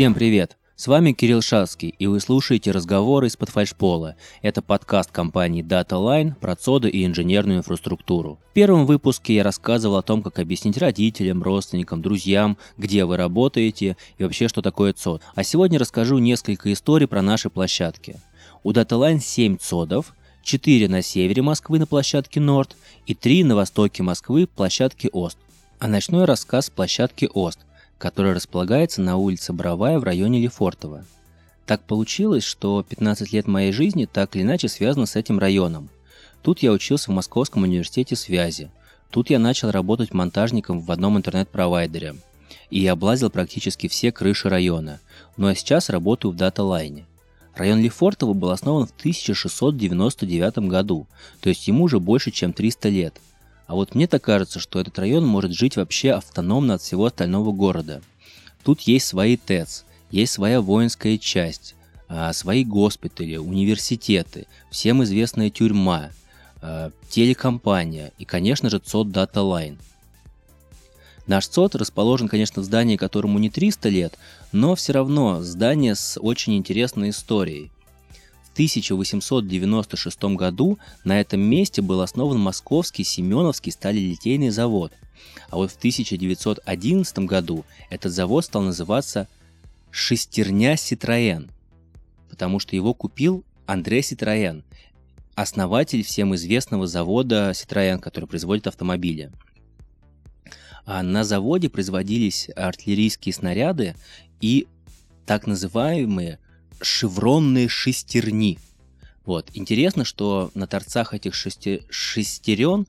Всем привет! С вами Кирилл Шацкий, и вы слушаете разговоры из-под фальшпола. Это подкаст компании DataLine про цоды и инженерную инфраструктуру. В первом выпуске я рассказывал о том, как объяснить родителям, родственникам, друзьям, где вы работаете и вообще, что такое цод. А сегодня расскажу несколько историй про наши площадки. У DataLine 7 цодов, 4 на севере Москвы на площадке Норд и 3 на востоке Москвы площадке Ост. А ночной рассказ площадки Ост, которая располагается на улице Бровая в районе Лефортово. Так получилось, что 15 лет моей жизни так или иначе связано с этим районом. Тут я учился в Московском университете связи. Тут я начал работать монтажником в одном интернет-провайдере. И облазил практически все крыши района. Ну а сейчас работаю в даталайне. Район Лефортово был основан в 1699 году, то есть ему уже больше, чем 300 лет – а вот мне так кажется, что этот район может жить вообще автономно от всего остального города. Тут есть свои ТЭЦ, есть своя воинская часть, а, свои госпитали, университеты, всем известная тюрьма, а, телекомпания и, конечно же, ЦОД Data Line. Наш ЦОД расположен, конечно, в здании, которому не 300 лет, но все равно здание с очень интересной историей – 1896 году на этом месте был основан Московский Семеновский сталелитейный завод. А вот в 1911 году этот завод стал называться «Шестерня Ситроен», потому что его купил Андре Ситроен, основатель всем известного завода Citroën, который производит автомобили. А на заводе производились артиллерийские снаряды и так называемые шевронные шестерни. Вот. Интересно, что на торцах этих шести... шестерен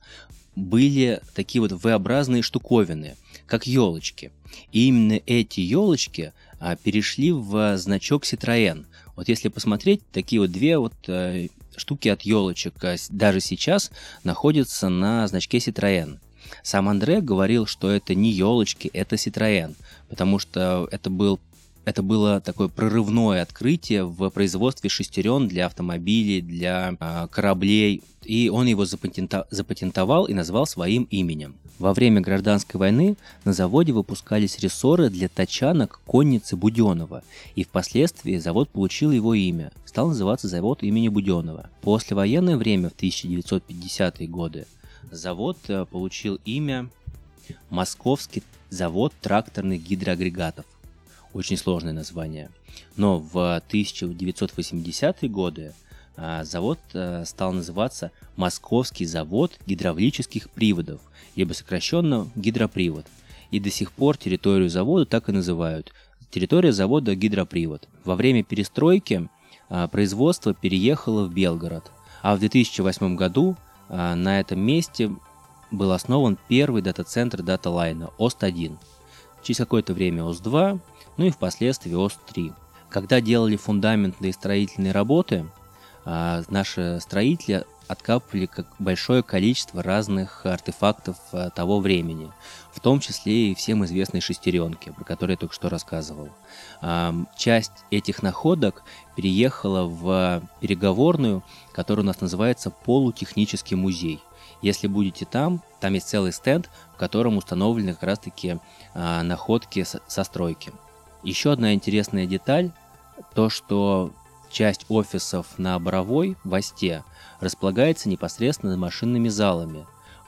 были такие вот V-образные штуковины, как елочки. И именно эти елочки а, перешли в значок Citroën. Вот если посмотреть, такие вот две вот а, штуки от елочек а, даже сейчас находятся на значке Citroën. Сам Андре говорил, что это не елочки, это Citroën, потому что это был это было такое прорывное открытие в производстве шестерен для автомобилей, для э, кораблей, и он его запатента- запатентовал и назвал своим именем. Во время гражданской войны на заводе выпускались рессоры для тачанок конницы Буденова, и впоследствии завод получил его имя, стал называться завод имени Буденова. После военное время, в 1950-е годы, завод э, получил имя Московский завод тракторных гидроагрегатов очень сложное название. Но в 1980-е годы а, завод а, стал называться Московский завод гидравлических приводов, либо сокращенно гидропривод. И до сих пор территорию завода так и называют. Территория завода гидропривод. Во время перестройки а, производство переехало в Белгород. А в 2008 году на этом месте был основан первый дата-центр DataLine а OST-1. Через какое-то время OST-2 ну и впоследствии OST-3. Когда делали фундаментные строительные работы, а, наши строители откапывали большое количество разных артефактов а, того времени, в том числе и всем известные шестеренки, про которые я только что рассказывал. А, часть этих находок переехала в переговорную, которая у нас называется полутехнический музей. Если будете там, там есть целый стенд, в котором установлены как раз-таки находки со стройки. Еще одна интересная деталь, то что часть офисов на Боровой, в Осте, располагается непосредственно машинными залами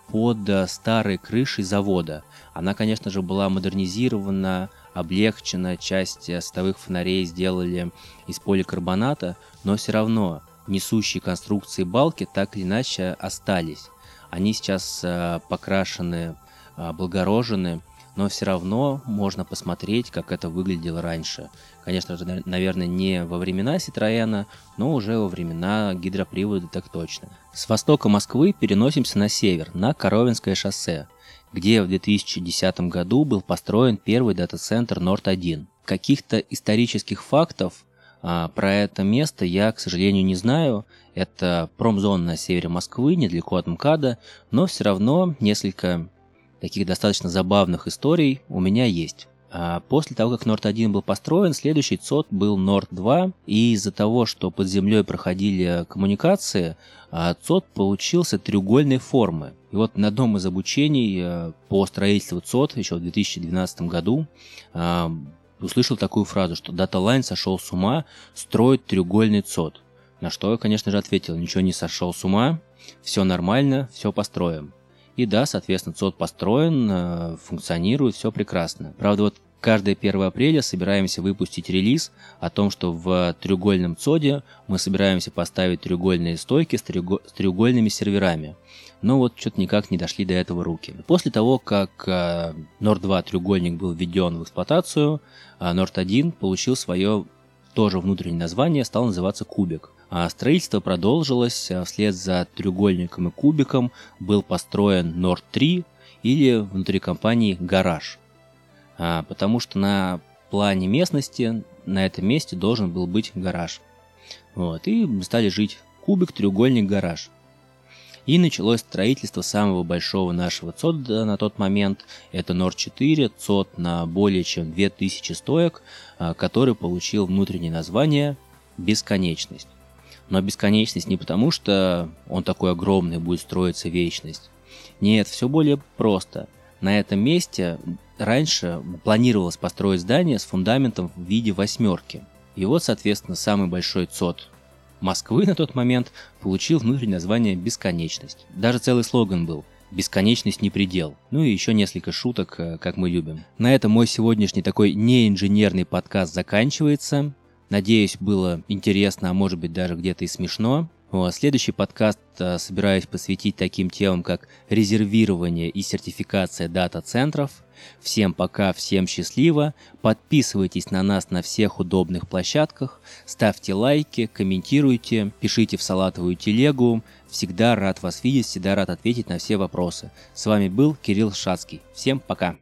под э, старой крышей завода. Она, конечно же, была модернизирована, облегчена, часть э, световых фонарей сделали из поликарбоната, но все равно несущие конструкции балки так или иначе остались. Они сейчас э, покрашены, облагорожены, но все равно можно посмотреть, как это выглядело раньше. Конечно же, наверное, не во времена Ситроена, но уже во времена гидропривода так точно. С востока Москвы переносимся на север, на Коровинское шоссе, где в 2010 году был построен первый дата-центр Норд-1. Каких-то исторических фактов а, про это место я, к сожалению, не знаю. Это промзона на севере Москвы, недалеко от МКАДа, но все равно несколько таких достаточно забавных историй у меня есть. А после того, как Норд-1 был построен, следующий ЦОД был Норд-2, и из-за того, что под землей проходили коммуникации, а, ЦОД получился треугольной формы. И вот на одном из обучений по строительству ЦОД еще в 2012 году услышал такую фразу, что Data Line сошел с ума, строит треугольный ЦОД. На что я, конечно же, ответил, ничего не сошел с ума, все нормально, все построим. И да, соответственно, ЦОД построен, э, функционирует, все прекрасно. Правда, вот каждое 1 апреля собираемся выпустить релиз о том, что в треугольном ЦОДе мы собираемся поставить треугольные стойки с, треугольными серверами. Но вот что-то никак не дошли до этого руки. После того, как э, Nord 2 треугольник был введен в эксплуатацию, э, Nord 1 получил свое тоже внутреннее название, стал называться Кубик. А строительство продолжилось, а вслед за треугольником и кубиком был построен Nord 3 или внутри компании гараж. А, потому что на плане местности на этом месте должен был быть гараж. Вот, и стали жить кубик, треугольник, гараж. И началось строительство самого большого нашего ЦОД на тот момент. Это Нор 4, ЦОД на более чем 2000 стоек, а, который получил внутреннее название «Бесконечность». Но бесконечность не потому, что он такой огромный, будет строиться вечность. Нет, все более просто. На этом месте раньше планировалось построить здание с фундаментом в виде восьмерки. И вот, соответственно, самый большой ЦОД Москвы на тот момент получил внутреннее название «Бесконечность». Даже целый слоган был «Бесконечность не предел». Ну и еще несколько шуток, э, как мы любим. На этом мой сегодняшний такой неинженерный подкаст заканчивается. Надеюсь, было интересно, а может быть даже где-то и смешно. Следующий подкаст э, собираюсь посвятить таким темам, как резервирование и сертификация дата-центров. Всем пока, всем счастливо. Подписывайтесь на нас на всех удобных площадках. Ставьте лайки, комментируйте, пишите в салатовую телегу. Всегда рад вас видеть, всегда рад ответить на все вопросы. С вами был Кирилл Шацкий. Всем пока.